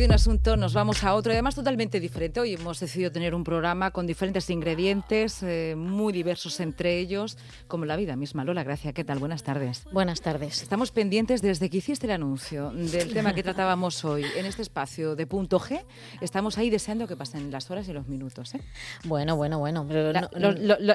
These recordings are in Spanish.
de un asunto nos vamos a otro, además totalmente diferente. Hoy hemos decidido tener un programa con diferentes ingredientes, eh, muy diversos entre ellos, como la vida misma. Lola, Gracia, ¿qué tal? Buenas tardes. Buenas tardes. Estamos pendientes desde que hiciste el anuncio del tema que tratábamos hoy en este espacio de punto G. Estamos ahí deseando que pasen las horas y los minutos. ¿eh? Bueno, bueno, bueno.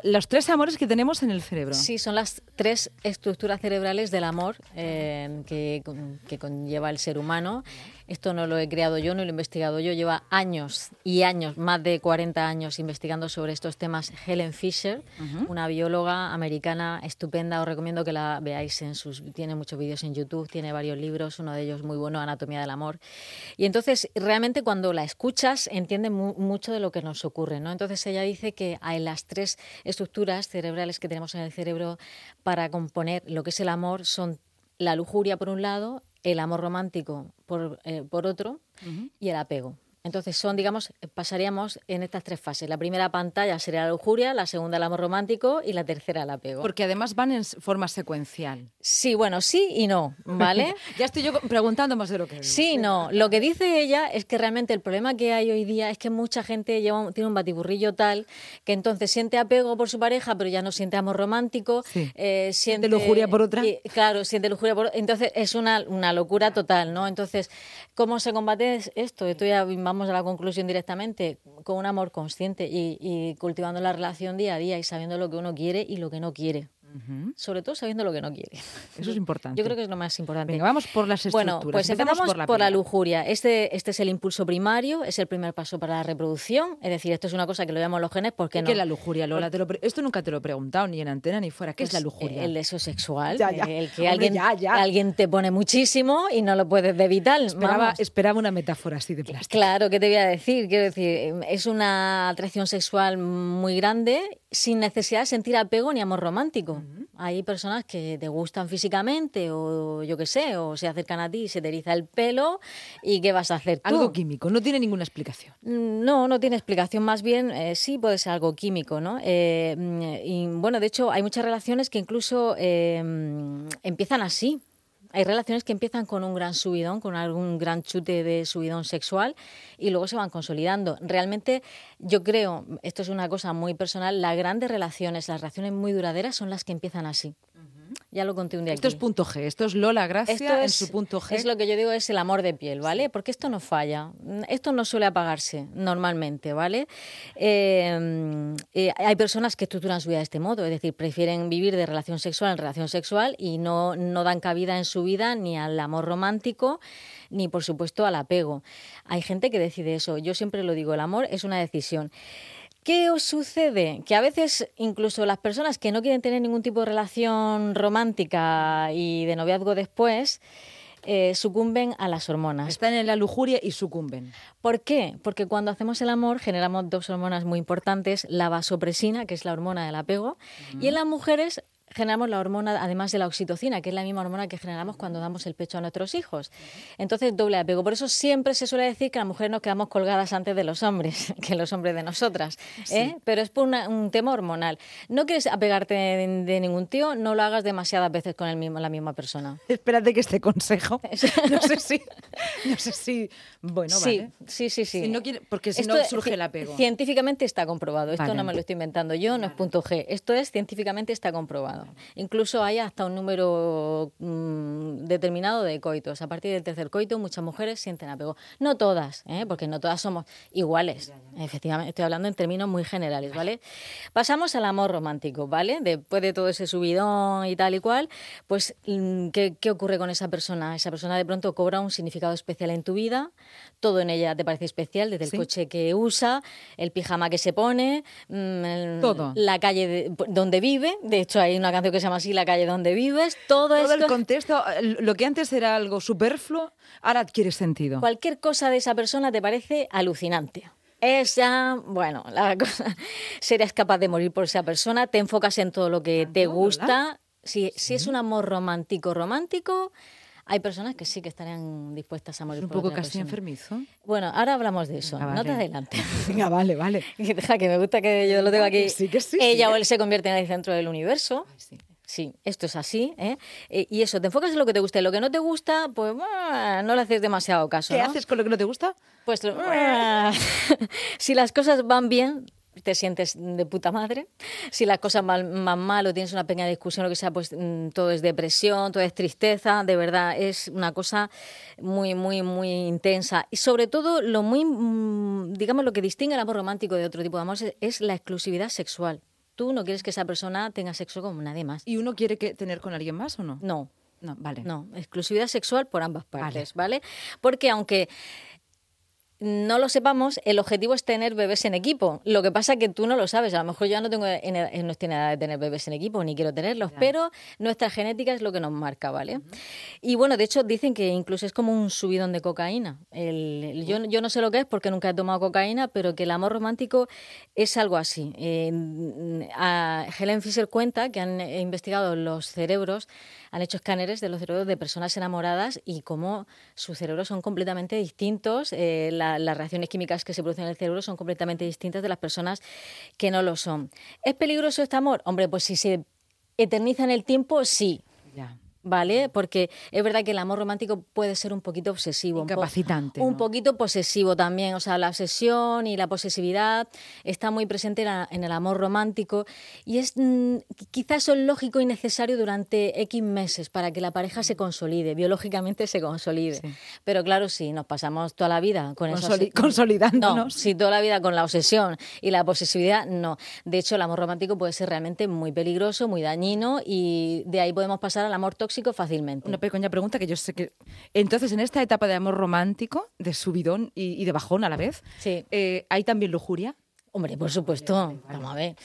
los tres amores que tenemos en el cerebro. Sí, son las tres estructuras cerebrales del amor eh, que, que conlleva el ser humano esto no lo he creado yo, no lo he investigado yo. Lleva años y años, más de 40 años investigando sobre estos temas Helen Fisher, una bióloga americana estupenda. Os recomiendo que la veáis en sus... Tiene muchos vídeos en YouTube, tiene varios libros, uno de ellos muy bueno, Anatomía del Amor. Y entonces, realmente cuando la escuchas, entiende mucho de lo que nos ocurre. ¿no? Entonces, ella dice que hay las tres estructuras cerebrales que tenemos en el cerebro para componer lo que es el amor son la lujuria por un lado, el amor romántico por, eh, por otro y el apego. Entonces son, digamos, pasaríamos en estas tres fases. La primera pantalla sería la lujuria, la segunda el amor romántico y la tercera el apego. Porque además van en forma secuencial. Sí, bueno, sí y no, ¿vale? ya estoy yo preguntando más de lo que... Sí, no. Lo que dice ella es que realmente el problema que hay hoy día es que mucha gente lleva, tiene un batiburrillo tal que entonces siente apego por su pareja, pero ya no siente amor romántico. Eh, siente, lujuria por otra. claro, siente lujuria por Entonces es una, una locura total, ¿no? Entonces, ¿cómo se combate esto? Esto ya vamos a la conclusión directamente, con un amor consciente y, y cultivando la relación día a día y sabiendo lo que uno quiere y lo que no quiere. Sobre todo sabiendo lo que no quiere. Eso es importante. Yo creo que es lo más importante. Venga, vamos por las estructuras. Bueno, pues empezamos, por, la, lujuria. Este, este es el impulso primario, es el primer paso para la reproducción. Es decir, esto es una cosa que lo llamamos los genes porque no. ¿Qué es la lujuria, Lola? esto nunca te lo he preguntado ni en antena ni fuera. ¿Qué es, la lujuria? El deseo sexual. El que alguien, alguien te pone muchísimo y no lo puedes evitar. Esperaba, esperaba una metáfora así de plástico. Claro, ¿qué te voy a decir? Quiero decir, es una atracción sexual muy grande sin necesidad de sentir apego ni amor romántico. Hay personas que te gustan físicamente o yo qué sé, o se acercan a ti y se te eriza el pelo y ¿qué vas a hacer tú? Algo químico, no tiene ninguna explicación. Mm, no, no tiene explicación, más bien eh, sí puede ser algo químico, ¿no? Eh, mm, y bueno, de hecho hay muchas relaciones que incluso eh, mm, empiezan así, hay relaciones que empiezan con un gran subidón, con algún gran chute de subidón sexual y luego se van consolidando. Realmente yo creo, esto es una cosa muy personal, las grandes relaciones, las relaciones muy duraderas son las que empiezan así. Ya lo conté un día. Esto es punto G, esto es Lola Gracia en su punto G. Es lo que yo digo, es el amor de piel, ¿vale? Porque esto no falla, esto no suele apagarse normalmente, ¿vale? Eh, eh, hay personas que estructuran su vida de este modo, es decir, prefieren vivir de relación sexual en relación sexual y no, no dan cabida en su vida ni al amor romántico ni, por supuesto, al apego. Hay gente que decide eso. Yo siempre lo digo, el amor es una decisión. ¿Qué os sucede? Que a veces incluso las personas que no quieren tener ningún tipo de relación romántica y de noviazgo después, eh, sucumben a las hormonas. Están en la lujuria y sucumben. ¿Por qué? Porque cuando hacemos el amor generamos dos hormonas muy importantes, la vasopresina, que es la hormona del apego, y en las mujeres generamos la hormona, además de la oxitocina, que es la misma hormona que generamos cuando damos el pecho a nuestros hijos. Entonces, doble apego. Por eso siempre se suele decir que las mujeres nos quedamos colgadas antes de los hombres, que los hombres de nosotras. ¿eh? Pero es por un tema hormonal. No quieres apegarte de, ningún tío, no lo hagas demasiadas veces con el mismo, la misma persona. Espérate que este consejo. no sé si. No sé si. Bueno, sí, vale. Sí, sí, sí. porque si no surge el apego. Científicamente está comprobado. Esto no me lo estoy inventando yo, no es punto G. Esto es científicamente está comprobado. Incluso hay hasta un número mm, determinado de coitos. A partir del tercer coito, muchas mujeres sienten apego. No todas, ¿eh? porque no todas somos iguales. Efectivamente, estoy hablando en términos muy generales, ¿vale? Pasamos al amor romántico, ¿vale? Después de todo ese subidón y tal y cual, pues, mm, ¿qué, ocurre con esa persona? Esa persona de pronto cobra un significado especial en tu vida, todo en ella te parece especial, desde el coche que usa, el pijama que se pone, mm, todo. la calle donde vive. De hecho, hay una canción que se llama así La calle donde vives, todo, todo el contexto, lo que antes era algo superfluo, ahora adquiere sentido. Cualquier cosa de esa persona te parece alucinante. Es ya, bueno, la cosa, serías capaz de morir por esa persona, te enfocas en todo lo que te gusta. Si, si es un amor romántico, romántico, hay personas que sí que estarían dispuestas a morir un poco casi enfermizo. Bueno, ahora hablamos de eso. No te adelantes. Venga, vale, vale. Deja que me gusta que yo lo tengo aquí. Sí, que sí. Ella o él se convierte en el centro del universo. sí. sí, esto es así. ¿eh? Eh, y eso, te enfocas en lo que te gusta. Y lo que no te gusta, pues no le haces demasiado caso. ¿Qué ¿no? haces con lo que no te gusta? Pues si las cosas van bien, te sientes de puta madre. Si las cosas van, mal o tienes una pequeña discusión, lo que sea, pues mm, todo es depresión, todo es tristeza. De verdad, es una cosa muy, muy, muy intensa. Y sobre todo, lo muy, mm, digamos, lo que distingue el amor romántico de otro tipo de amor es, la exclusividad sexual. Tú no quieres que esa persona tenga sexo con nadie más. ¿Y uno quiere que, tener con alguien más o no? No. No, vale. No, exclusividad sexual por ambas partes, ¿vale? Porque aunque no lo sepamos, el objetivo es tener bebés en equipo. Lo que pasa es que tú no lo sabes. A lo mejor yo no tengo no estoy edad de tener bebés en equipo, ni quiero tenerlos, pero nuestra genética es lo que nos marca, ¿vale? Y bueno, de hecho dicen que incluso es como un subidón de cocaína. yo, yo, no sé lo que es porque nunca he tomado cocaína, pero que el amor romántico es algo así. Eh, Helen Fisher cuenta que han investigado los cerebros han hecho escáneres de los cerebros de personas enamoradas y cómo sus cerebros son completamente distintos, eh, las reacciones químicas que se producen en el cerebro son completamente distintas de las personas que no lo son. ¿Es peligroso este amor? Hombre, pues si se eterniza en el tiempo, sí. ¿Vale? Porque es verdad que el amor romántico puede ser un poquito obsesivo. Incapacitante. Un, poquito posesivo también. O sea, la obsesión y la posesividad está muy presente en, el amor romántico y es mm, quizás es lógico y necesario durante X meses para que la pareja se consolide, biológicamente se consolide. Pero claro, si nos pasamos toda la vida con eso. Consolidándonos. No, si toda la vida con la obsesión y la posesividad, no. De hecho, el amor romántico puede ser realmente muy peligroso, muy dañino y de ahí podemos pasar al amor tóxico fácilmente. Una pequeña pregunta que yo sé que... Entonces, en esta etapa de amor romántico, de subidón y, de bajón a la vez, sí. Eh, ¿hay también lujuria? Hombre, por supuesto. Vamos a ver.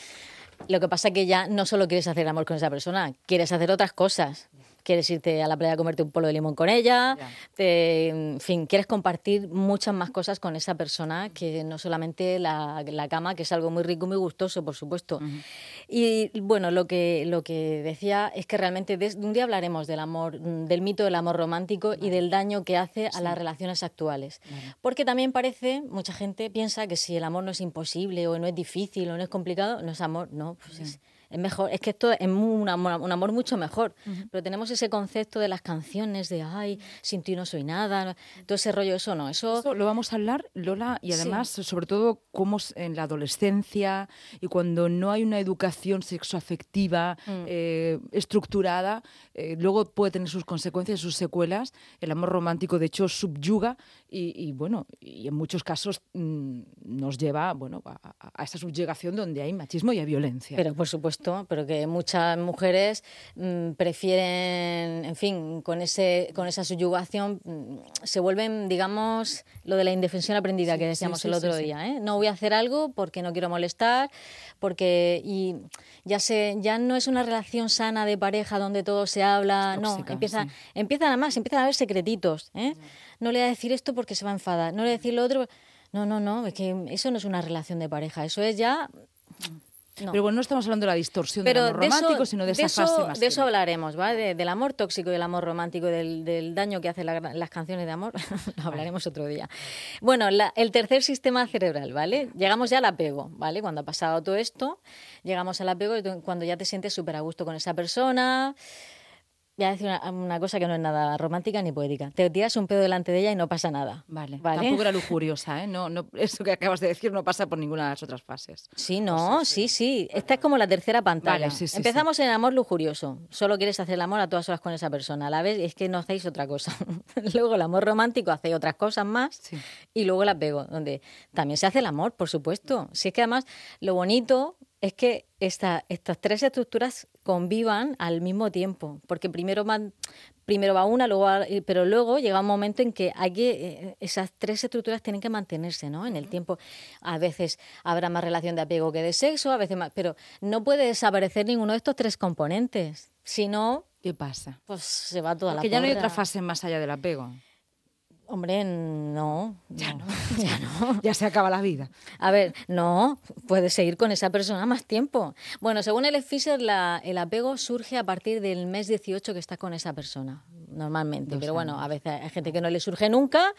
Lo que pasa es que ya no solo quieres hacer amor con esa persona, quieres hacer otras cosas quieres irte a la playa a comerte un polo de limón con ella, en fin, quieres compartir muchas más cosas con esa persona que no solamente la, cama, que es algo muy rico muy gustoso, por supuesto. Y bueno, lo que, lo que decía es que realmente de, un día hablaremos del amor, del mito del amor romántico y del daño que hace a las relaciones actuales. Porque también parece, mucha gente piensa que si el amor no es imposible o no es difícil o no es complicado, no es amor, no, pues es es mejor, es que esto es un amor, un amor mucho mejor, pero tenemos ese concepto de las canciones de, ay, sin ti no soy nada, todo ese rollo, eso no, eso... lo vamos a hablar, Lola, y además, sobre todo, cómo en la adolescencia y cuando no hay una educación sexoafectiva eh, estructurada, eh, luego puede tener sus consecuencias, sus secuelas, el amor romántico, de hecho, subyuga y, bueno, y en muchos casos mm, nos lleva, bueno, a, a esa subyugación donde hay machismo y hay violencia. Pero, por supuesto, pero que muchas mujeres mm, prefieren, en fin, con, ese, con esa subyugación, mm, se vuelven, digamos, lo de la indefensión aprendida que decíamos el otro día. ¿eh? No voy a hacer algo porque no quiero molestar, porque y ya, se, ya no es una relación sana de pareja donde todo se habla, no, empieza, empiezan además, empiezan a haber secretitos. ¿eh? No le voy a decir esto porque se va a enfadar, no le voy a decir lo otro. No, no, no, es que eso no es una relación de pareja, eso es ya pero bueno, no estamos hablando de la distorsión del amor romántico, sino de, esa fase más. De eso hablaremos, ¿vale? del amor tóxico y el amor romántico, del, del daño que hacen las canciones de amor. Lo hablaremos otro día. Bueno, el tercer sistema cerebral, ¿vale? Llegamos ya al apego, ¿vale? Cuando ha pasado todo esto, llegamos al apego cuando ya te sientes súper a gusto con esa persona voy a decir una, cosa que no es nada romántica ni poética. Te tiras un pedo delante de ella y no pasa nada. Vale. ¿vale? Tampoco era lujuriosa, ¿eh? No, no, eso que acabas de decir no pasa por ninguna de las otras fases. Sí, no, sí, sí. Esta es como la tercera pantalla. Empezamos en el amor lujurioso. Solo quieres hacer el amor a todas horas con esa persona. A la vez es que no hacéis otra cosa. luego el amor romántico hace otras cosas más y luego el apego, donde también se hace el amor, por supuesto. Si es que además lo bonito es que esta, estas tres estructuras convivan al mismo tiempo, porque primero, primero va una, luego pero luego llega un momento en que hay que, eh, esas tres estructuras tienen que mantenerse ¿no? en el tiempo. A veces habrá más relación de apego que de sexo, a veces más, pero no puede desaparecer ninguno de estos tres componentes. Si no, ¿qué pasa? Pues se va toda porque la ya no hay otra fase más allá del apego. Hombre, no. Ya no, ya no. ya se acaba la vida. A ver, no, puedes seguir con esa persona más tiempo. Bueno, según el Fisher, el apego surge a partir del mes 18 que estás con esa persona. Normalmente. Pero bueno, a veces hay gente que no le surge nunca.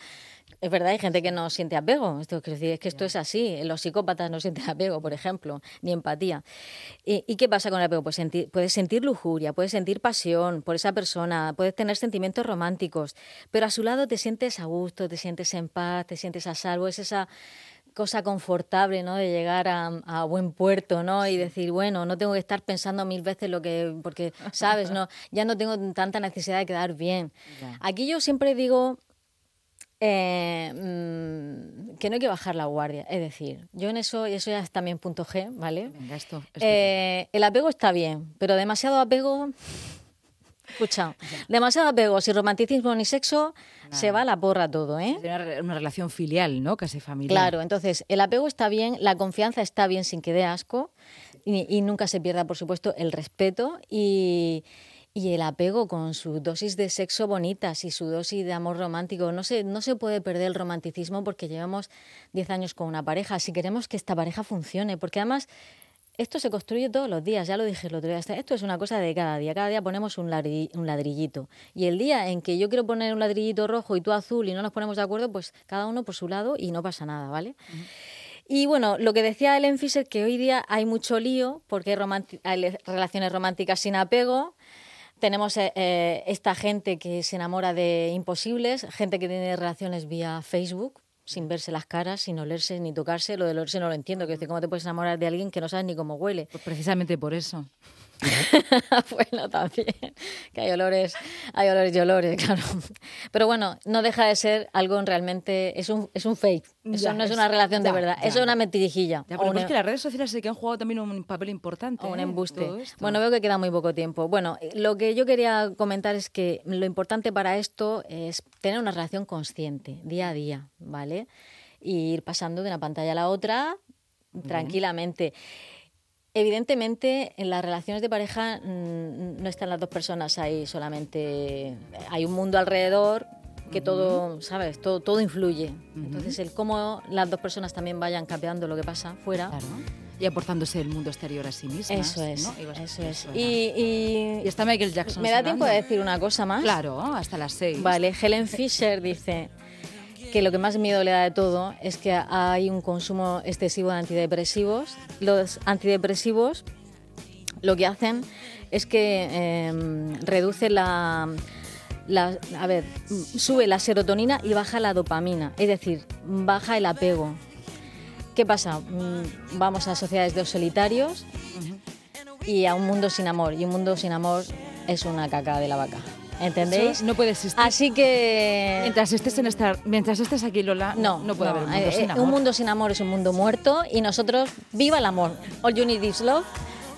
Es verdad, hay gente que no siente apego. Esto quiero decir, es que esto es así. Los psicópatas no sienten apego, por ejemplo, ni empatía. ¿Y, qué pasa con el apego? Pues sentir, puedes sentir lujuria, puedes sentir pasión por esa persona, puedes tener sentimientos románticos, pero a su lado te sientes a gusto, te sientes en paz, te sientes a salvo. Es esa cosa confortable, ¿no? De llegar a, buen puerto, ¿no? Y decir, bueno, no tengo que estar pensando mil veces lo que, porque, sabes, no, ya no tengo tanta necesidad de quedar bien. Aquí yo siempre digo eh, mm, que no hay que bajar la guardia. Es decir, yo en eso, y eso ya es también punto G, ¿vale? Eh, el apego está bien, pero demasiado apego Escucha, demasiado apego, sin romanticismo ni sexo, se va a la porra todo, ¿eh? Una, relación filial, ¿no? Casi familiar. Claro, entonces el apego está bien, la confianza está bien sin que dé asco y, nunca se pierda, por supuesto, el respeto y, el apego con su dosis de sexo bonitas y su dosis de amor romántico. No se, no se puede perder el romanticismo porque llevamos 10 años con una pareja. Si queremos que esta pareja funcione, porque además esto se construye todos los días, ya lo dije el otro día. Esto es una cosa de cada día. Cada día ponemos un, ladrillito. Y el día en que yo quiero poner un ladrillito rojo y tú azul y no nos ponemos de acuerdo, pues cada uno por su lado y no pasa nada, ¿vale? Y bueno, lo que decía Ellen Fisher, que hoy día hay mucho lío porque hay, relaciones románticas sin apego. Tenemos eh, eh, esta gente que se enamora de imposibles, gente que tiene relaciones vía Facebook, sin verse las caras, sin olerse ni tocarse. Lo del olerse no lo entiendo, que ¿cómo te puedes enamorar de alguien que no sabes ni cómo huele? Pues precisamente por eso. bueno, también, que hay olores, hay olores y olores, claro. Pero bueno, no deja de ser algo realmente, es un, es un fake, eso no es, una relación de verdad, eso es una mentirijilla. pero es que las redes sociales sí que han jugado también un papel importante. un ¿eh? embuste. Bueno, veo que queda muy poco tiempo. Bueno, lo que yo quería comentar es que lo importante para esto es tener una relación consciente, día a día, ¿vale? Y ir pasando de una pantalla a la otra tranquilamente. Evidentemente, en las relaciones de pareja no están las dos personas ahí solamente. Hay un mundo alrededor que todo, ¿sabes? Todo, todo influye. Entonces, el cómo las dos personas también vayan cambiando lo que pasa fuera. Y aportándose el mundo exterior a sí mismas. Eso es. Eso es. Y, está Michael Jackson. ¿Me da tiempo de decir una cosa más? Claro, hasta las seis. Vale, Helen Fisher dice que lo que más miedo le da de todo es que hay un consumo excesivo de antidepresivos. Los antidepresivos lo que hacen es que em, reduce la, a ver, sube la serotonina y baja la dopamina, es decir, baja el apego. ¿Qué pasa? Mm, vamos a sociedades de solitarios y a un mundo sin amor. Y un mundo sin amor es una caca de la vaca. ¿Entendéis? no puede existir. Así que. Mientras estés, en esta, mientras estés aquí, Lola, no, no puede haber un mundo eh, sin amor. Un mundo sin amor es un mundo muerto y nosotros, viva el amor. All you need is love.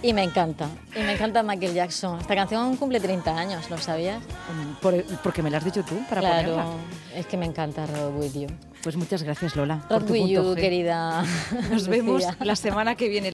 Y me encanta. Y me encanta Michael Jackson. Esta canción cumple 30 años, ¿lo sabías? Por, porque me la has dicho tú para claro, es que me encanta Road With You. Pues muchas gracias, Lola. Road With You, querida. Nos vemos la semana que viene.